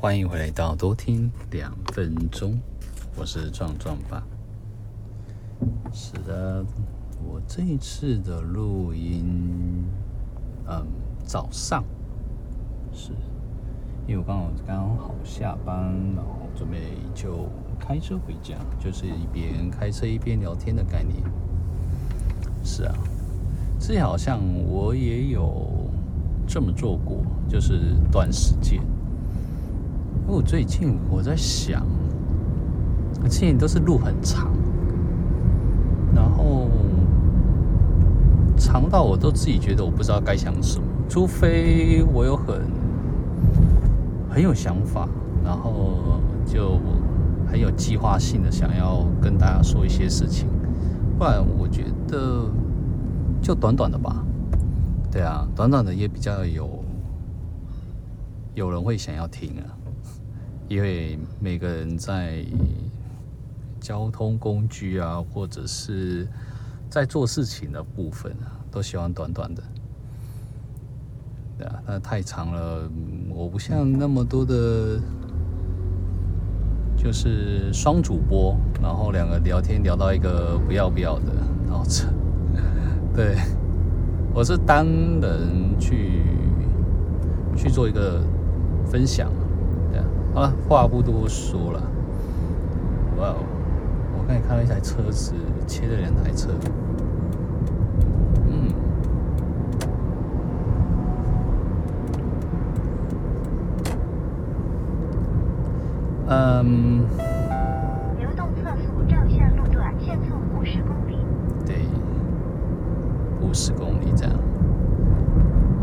欢迎回来到多听两分钟，我是壮壮爸。是的，我这一次的录音，嗯，早上是，因为我刚好刚好下班，然后准备就开车回家，就是一边开车一边聊天的概念。是啊，之前好像我也有这么做过，就是短时间。因为我最近我在想，之前都是路很长，然后长到我都自己觉得我不知道该想什么，除非我有很很有想法，然后就很有计划性的想要跟大家说一些事情，不然我觉得就短短的吧。对啊，短短的也比较有有人会想要听啊。因为每个人在交通工具啊，或者是在做事情的部分啊，都喜欢短短的。对啊，那太长了，我不像那么多的，就是双主播，然后两个聊天聊到一个不要不要的，然后这，对，我是单人去去做一个分享。好了，话不多说了。哇哦，我刚才看到一台车子切了两台车。嗯。嗯。流动测速照相路段限速五十公里。对，五十公里这样。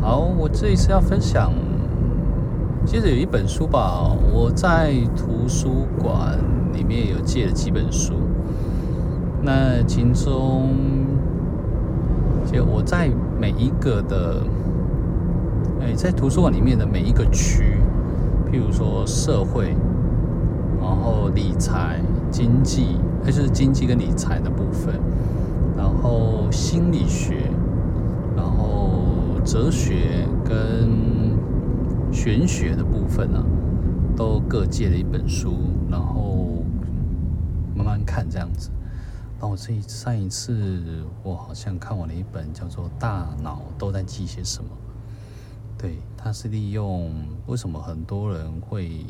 好，我这一次要分享。接着有一本书吧，我在图书馆里面有借了几本书。那其中，就我在每一个的，哎，在图书馆里面的每一个区，譬如说社会，然后理财、经济，还是经济跟理财的部分，然后心理学，然后哲学跟。玄学的部分呢、都各借了一本书，然后慢慢看这样子。然后我这一上一次，我好像看完了一本叫做《大脑都在记些什么》。对，它是利用为什么很多人会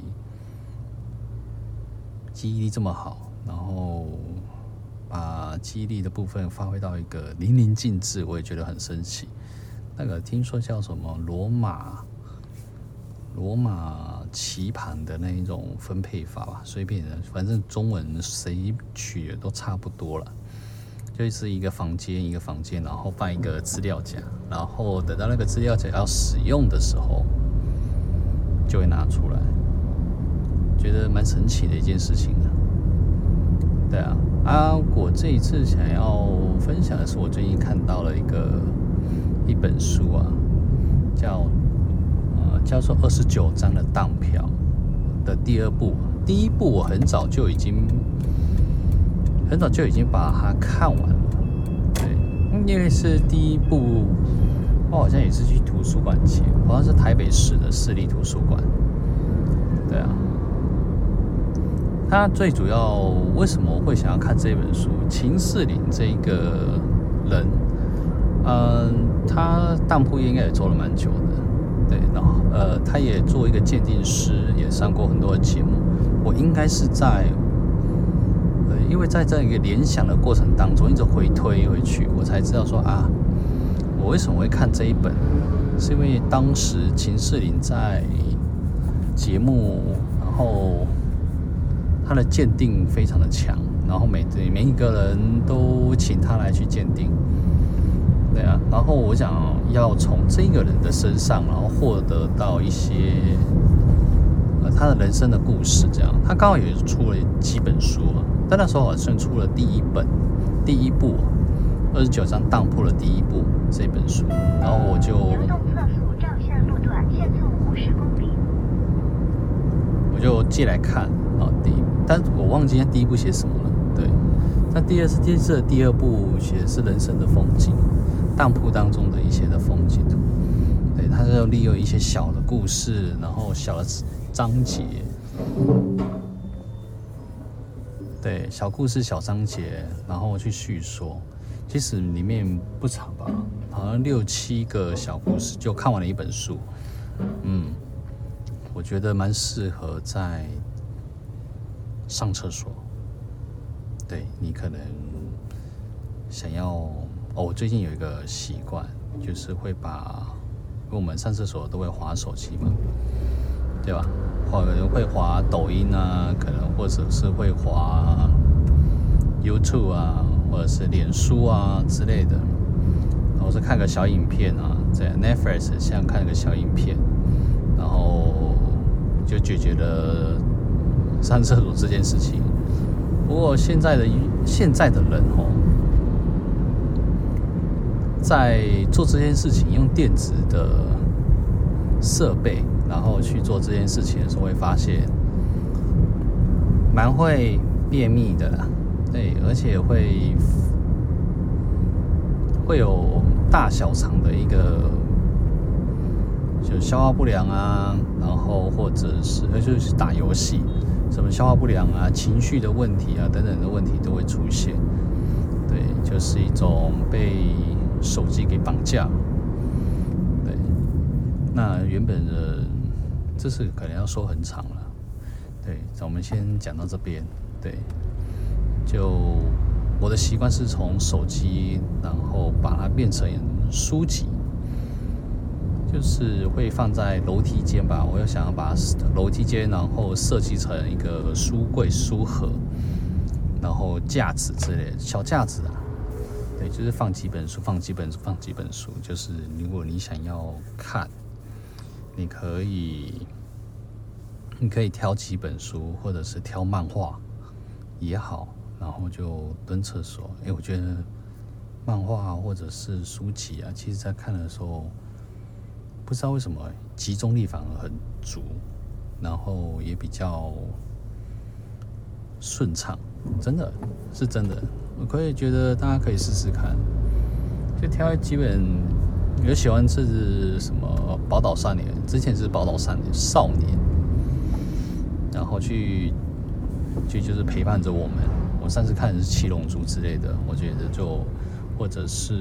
记忆力这么好，然后把记忆力的部分发挥到一个淋漓尽致，我也觉得很神奇。那个听说叫什么罗马？罗马棋盘的那一种分配法吧，随便的，反正中文谁取的都差不多了。就是一个房间一个房间，然后放一个资料夹，然后等到那个资料夹要使用的时候，就会拿出来。觉得蛮神奇的一件事情啊。对啊，啊，我这一次想要分享的是，我最近看到了一个一本书啊，叫。叫做二十九张的当票的第二部，第一部我很早就已经很早就已经把它看完了。对，因为是第一部，我好像也是去图书馆借，好像是台北市的市立图书馆。对啊，他最主要为什么我会想要看这本书？秦士林这一个人，嗯，他当铺应该也做了蛮久的。对，然后呃，他也做一个鉴定师，也上过很多的节目。我应该是在，呃，因为在这一个联想的过程当中，一直回推回去，我才知道说啊，我为什么会看这一本？是因为当时秦士林在节目，然后他的鉴定非常的强，然后每对每一个人都请他来去鉴定。对啊，然后我想要从这个人的身上，然后获得到一些呃他的人生的故事。这样，他刚好也出了几本书啊，但那时候好像出了第一本，第一部二十九张当铺的第一部这本书，然后我就流动照相路段限速五十公里，我就借来看啊，第一，但我忘记他第一部写什么了。对，那第二次第二次的第二部写的是人生的风景。当铺当中的一些的风景图，对，它是要利用一些小的故事，然后小的章节，对，小故事、小章节，然后去叙说。其实里面不长吧，好像六七个小故事就看完了一本书。嗯，我觉得蛮适合在上厕所。对，你可能想要哦，我最近有一个习惯，就是会把，因为我们上厕所都会滑手机嘛，对吧？或者会滑抖音啊，可能或者是会滑 YouTube 啊。或者是脸书啊之类的，然后是看个小影片啊，在 Netflix 像看个小影片，然后就解决了上厕所这件事情。不过现在的现在的人哦，在做这件事情用电子的设备，然后去做这件事情的时候，会发现蛮会便秘的。对，而且会会有大小肠的一个就消化不良啊，然后或者是呃就是打游戏，什么消化不良啊、情绪的问题啊等等的问题都会出现。就是一种被手机给绑架。对，那原本的这是可能要说很长了。对，那我们先讲到这边。对。就我的习惯是从手机，然后把它变成书籍，就是会放在楼梯间吧。我又想要把楼梯间，然后设计成一个书柜、书盒，然后架子之类的小架子啊。就是放几本书，放几本书，放几本书。就是如果你想要看，你可以，你可以挑几本书，或者是挑漫画也好。然后就蹲厕所。哎，我觉得漫画或者是书籍啊，其实在看的时候，不知道为什么集中力反而很足，然后也比较顺畅，真的是真的。我可以觉得大家可以试试看，就挑几本。有喜欢是什么宝岛少年？之前是宝岛少年少年，然后去就就是陪伴着我们。我上次看的是《七龙珠》之类的，我觉得就或者是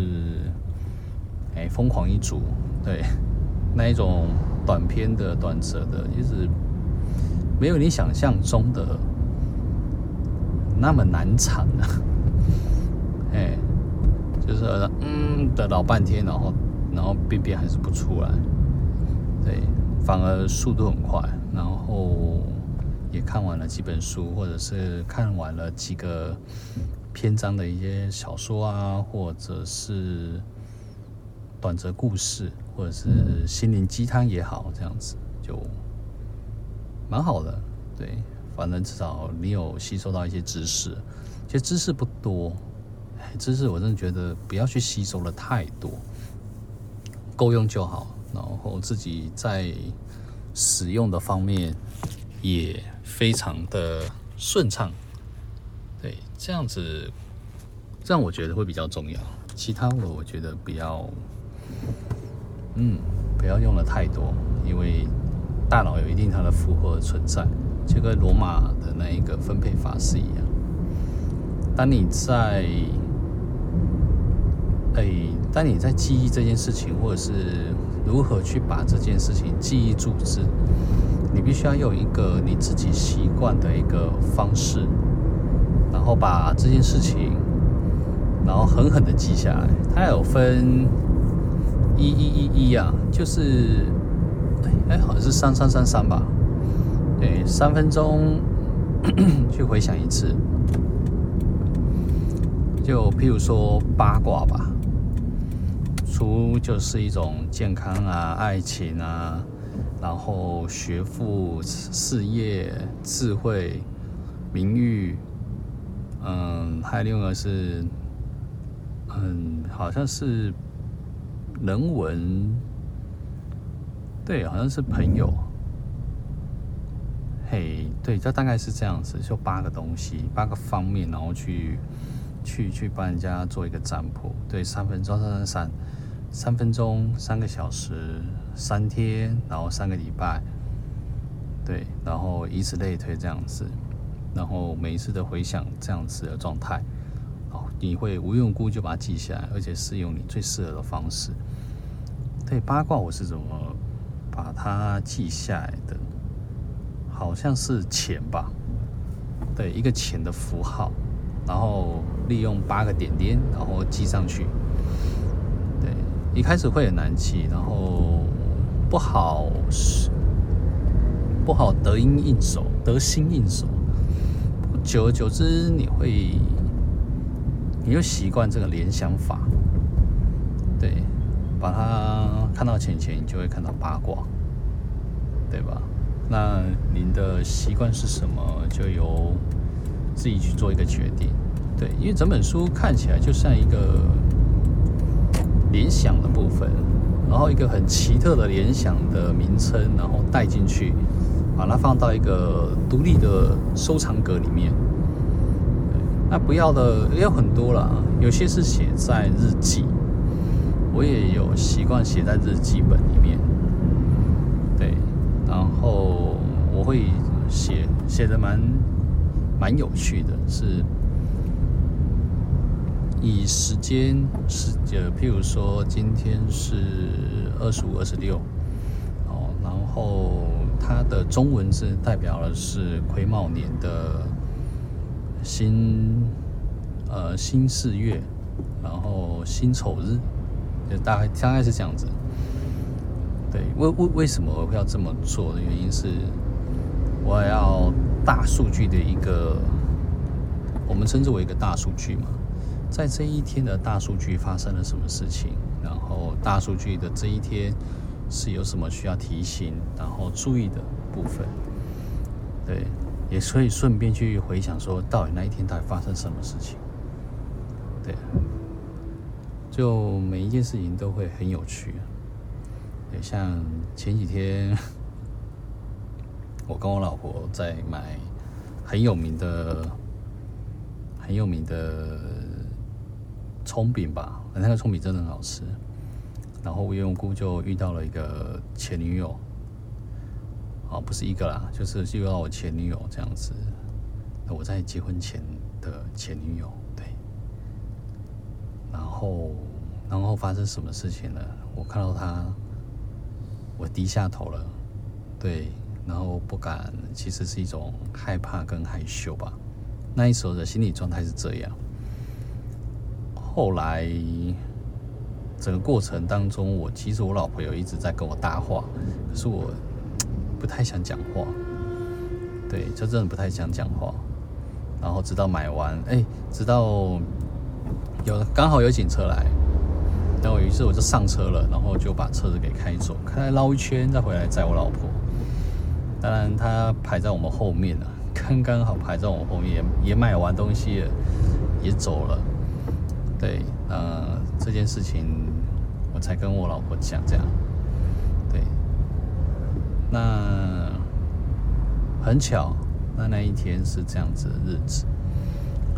哎，疯狂一族，对，那一种短篇的、短则的，就是没有你想象中的那么难缠啊。哎，就是嗯的老半天，然后然后便便还是不出来，对，反而速度很快，然后。也看完了几本书，或者是看完了几个篇章的一些小说啊，或者是短则故事，或者是心灵鸡汤也好，这样子就蛮好的。对，反正至少你有吸收到一些知识，其实知识不多，知识我真的觉得不要去吸收了太多，够用就好。然后自己在使用的方面也。非常的顺畅，对，这样子，这样我觉得会比较重要。其他的我觉得不要，嗯，不要用的太多，因为大脑有一定它的负荷存在，就跟罗马的那一个分配法是一样。当你在，哎，当你在记忆这件事情，或者是如何去把这件事情记忆住之。你必须要有一个你自己习惯的一个方式，然后把这件事情，然后狠狠的记下来。它有分一一一一啊，就是哎，好像是三三三三吧？对，三分钟 去回想一次。就譬如说八卦吧，书就是一种健康啊，爱情啊。然后学富、事业、智慧、名誉，嗯，还有另外一个是，嗯，好像是人文，对，好像是朋友，嘿，对，这大概是这样子，就八个东西，八个方面，然后去去去帮人家做一个占卜，对，三分钟，三三三，三分钟，三个小时。三天，然后三个礼拜，对，然后以此类推这样子，然后每一次的回想这样子的状态，哦，你会无缘无故就把它记下来，而且是用你最适合的方式。对，八卦我是怎么把它记下来的？好像是钱吧，对，一个钱的符号，然后利用八个点点，然后记上去。一开始会很难记，然后不好不好得心应手，得心应手。久而久之，你会你就习惯这个联想法，对，把它看到钱钱，你就会看到八卦，对吧？那您的习惯是什么，就由自己去做一个决定。对，因为整本书看起来就像一个。联想部分，然后一个很奇特的联想的名称，然后带进去，把它放到一个独立的收藏格里面。那不要的也有很多了，有些是写在日记，我也有习惯写在日记本里面。对，然后我会写写的蛮蛮有趣的，是。以时间是呃，譬如说今天是二十五、二十六，哦，然后它的中文字代表的是癸卯年的辛呃辛巳月，然后辛丑日，就大概大概是这样子。对，为为为什么我会要这么做的原因是，我要大数据的一个，我们称之为一个大数据嘛。在这一天的大数据发生了什么事情？然后大数据的这一天是有什么需要提醒，然后注意的部分？对，也可以顺便去回想说，到底那一天到底发生什么事情？对，就每一件事情都会很有趣。对，像前几天 我跟我老婆在买很有名的、很有名的。葱饼吧，那个葱饼真的很好吃。然后无缘无故就遇到了一个前女友，啊，不是一个啦，就是遇到我前女友这样子。我在结婚前的前女友，对。然后，然后发生什么事情了？我看到她，我低下头了，对，然后不敢，其实是一种害怕跟害羞吧。那一时候的心理状态是这样。后来，整个过程当中，我其实我老婆有一直在跟我搭话，可是我不太想讲话，对，就真的不太想讲话。然后直到买完，哎，直到有刚好有警车来，然后于是我就上车了，然后就把车子给开走，开来绕一圈再回来载我老婆。当然，他排在我们后面了，刚刚好排在我后面，也买完东西，也走了。对，呃，这件事情我才跟我老婆讲这样。对，那很巧，那那一天是这样子的日子，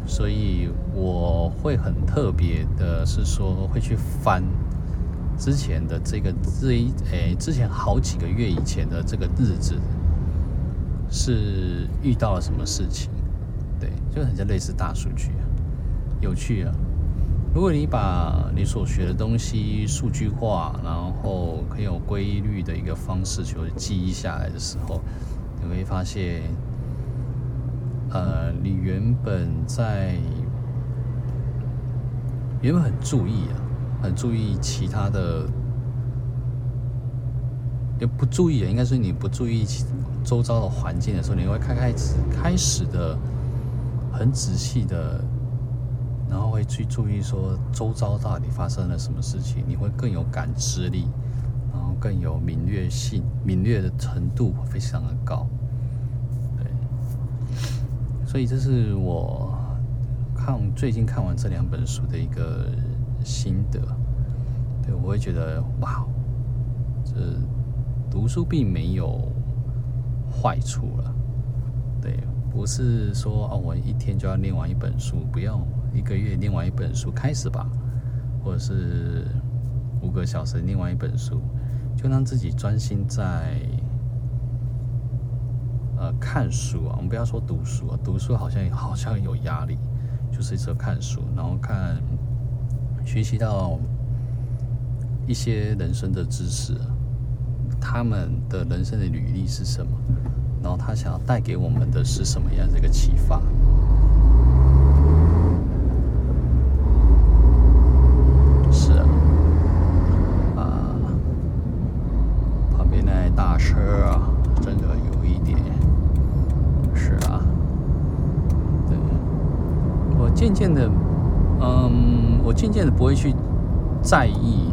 所以我会很特别的是说会去翻之前的这个这一诶，之前好几个月以前的这个日子是遇到了什么事情？对，就很像类似大数据啊，有趣啊。如果你把你所学的东西数据化，然后很有规律的一个方式去记忆下来的时候，你会发现，呃，你原本在原本很注意啊，很注意其他的，也不注意啊，应该是你不注意周遭的环境的时候，你会开开始开始的很仔细的。然后会去注意说周遭到底发生了什么事情，你会更有感知力，然后更有敏锐性，敏锐的程度非常的高。对，所以这是我看最近看完这两本书的一个心得。对，我会觉得哇，这读书并没有坏处了。对，不是说哦，我一天就要念完一本书，不要。一个月念完一本书开始吧，或者是五个小时念完一本书，就让自己专心在呃看书啊。我们不要说读书啊，读书好像好像有压力，就是一直看书，然后看学习到一些人生的知识，他们的人生的履历是什么，然后他想要带给我们的是什么样的一个启发。渐渐的，嗯，我渐渐的不会去在意，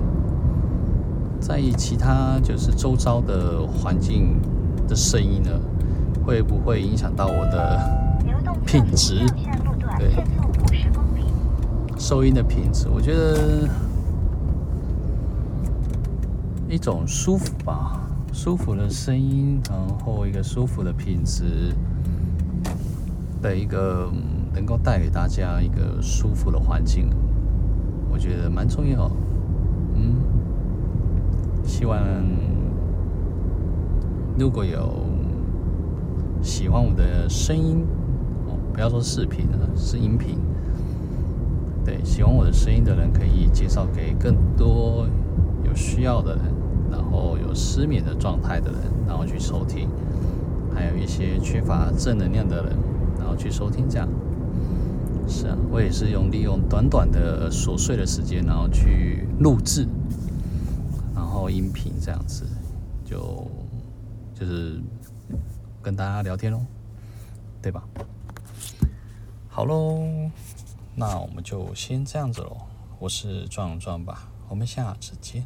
在意其他就是周遭的环境的声音呢，会不会影响到我的品质？对，收音的品质，我觉得一种舒服吧，舒服的声音，然后一个舒服的品质的一个。能够带给大家一个舒服的环境，觉得蛮重要。嗯，希望如果有喜欢我的声音，哦，不要说视频了，是音频。对，喜欢我的声音的人可以介绍给更多有需要的人，然后有失眠的状态的人，然后去收听。还有一些缺乏正能量的人，然后去收听这样。是啊，我也是用利用短短的琐碎的时间，然后去录制，然后音频这样子，就就是跟大家聊天喽，对吧？好喽，那我们就先这样子喽。我是壮壮吧，我们下次见。